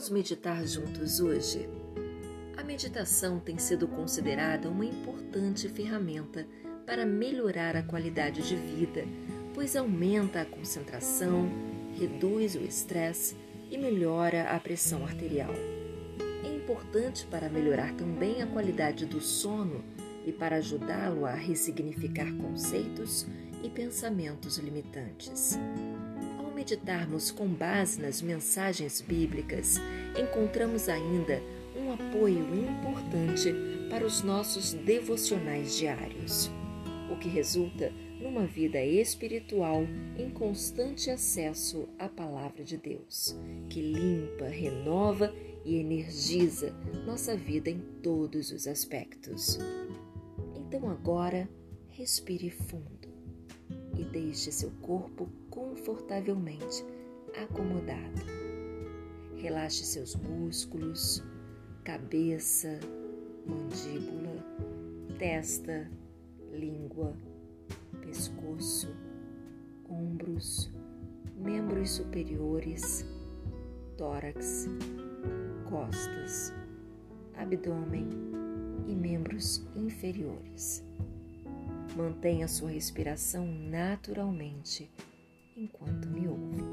Vamos meditar juntos hoje? A meditação tem sido considerada uma importante ferramenta para melhorar a qualidade de vida, pois aumenta a concentração, reduz o estresse e melhora a pressão arterial. É importante para melhorar também a qualidade do sono e para ajudá-lo a ressignificar conceitos e pensamentos limitantes meditarmos com base nas mensagens bíblicas, encontramos ainda um apoio importante para os nossos devocionais diários, o que resulta numa vida espiritual em constante acesso à Palavra de Deus, que limpa, renova e energiza nossa vida em todos os aspectos. Então agora, respire fundo deixe seu corpo confortavelmente acomodado. Relaxe seus músculos, cabeça, mandíbula, testa, língua, pescoço, ombros, membros superiores, tórax, costas, abdômen e membros inferiores. Mantenha sua respiração naturalmente enquanto me ouve.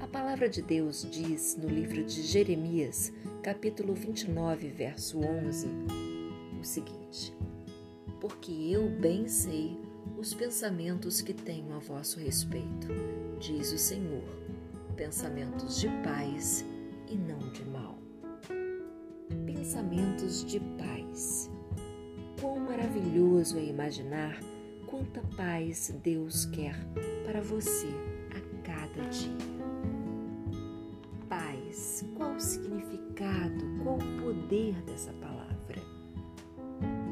A palavra de Deus diz no livro de Jeremias, capítulo 29, verso 11, o seguinte: Porque eu bem sei os pensamentos que tenho a vosso respeito, diz o Senhor, pensamentos de paz e não de mal. Pensamentos de paz Quão maravilhoso é imaginar quanta paz Deus quer para você a cada dia. Paz, qual o significado, qual o poder dessa palavra?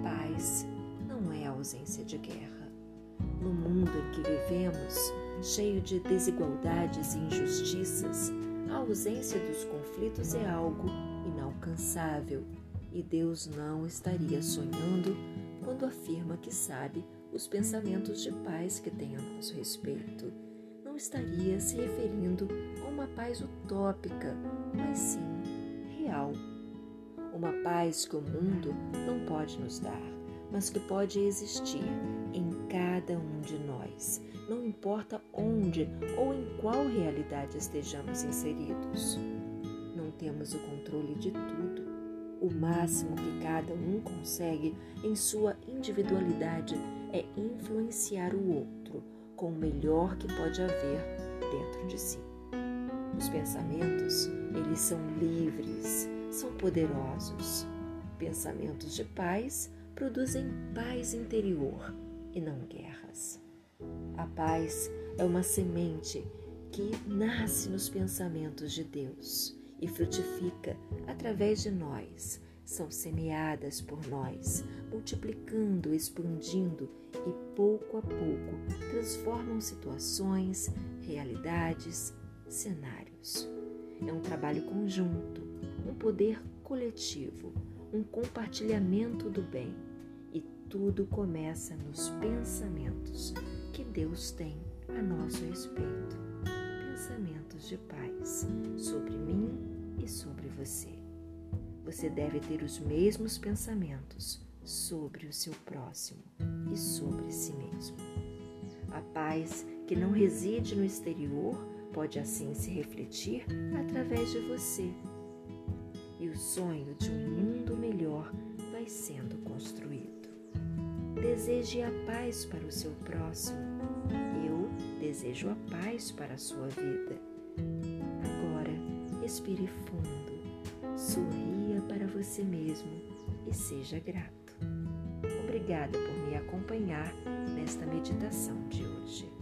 Paz não é ausência de guerra. No mundo em que vivemos, cheio de desigualdades e injustiças, a ausência dos conflitos é algo inalcançável e Deus não estaria sonhando quando afirma que sabe os pensamentos de paz que tem a nosso respeito. Não estaria se referindo a uma paz utópica, mas sim real. Uma paz que o mundo não pode nos dar, mas que pode existir em cada um de nós, não importa onde ou em qual realidade estejamos inseridos. Não temos o controle de tudo o máximo que cada um consegue em sua individualidade é influenciar o outro com o melhor que pode haver dentro de si. Os pensamentos, eles são livres, são poderosos. Pensamentos de paz produzem paz interior e não guerras. A paz é uma semente que nasce nos pensamentos de Deus e frutifica através de nós, são semeadas por nós, multiplicando, expandindo e pouco a pouco transformam situações, realidades, cenários. É um trabalho conjunto, um poder coletivo, um compartilhamento do bem. E tudo começa nos pensamentos que Deus tem a nosso respeito. Pensamentos de paz sobre mim e sobre você. Você deve ter os mesmos pensamentos sobre o seu próximo e sobre si mesmo. A paz que não reside no exterior pode assim se refletir através de você. E o sonho de um mundo melhor vai sendo construído. Deseje a paz para o seu próximo. Eu desejo a paz para a sua vida. Respire fundo, sorria para você mesmo e seja grato. Obrigada por me acompanhar nesta meditação de hoje.